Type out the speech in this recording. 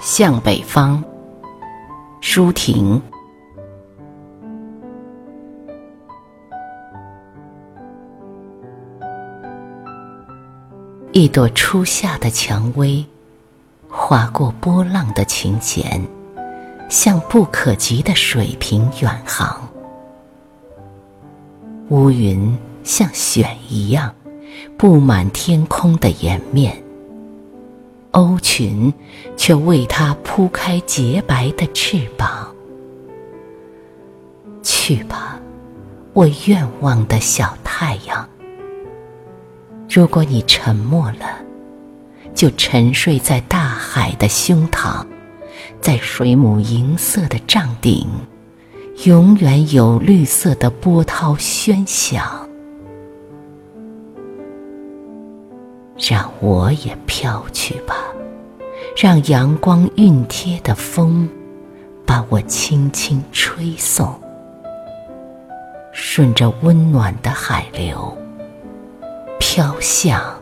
向北方，舒婷。一朵初夏的蔷薇，划过波浪的琴弦，向不可及的水平远航。乌云像雪一样，布满天空的颜面。鸥群却为它铺开洁白的翅膀。去吧，我愿望的小太阳。如果你沉默了，就沉睡在大海的胸膛，在水母银色的帐顶，永远有绿色的波涛喧响。让我也飘去吧，让阳光熨贴的风把我轻轻吹送，顺着温暖的海流飘向。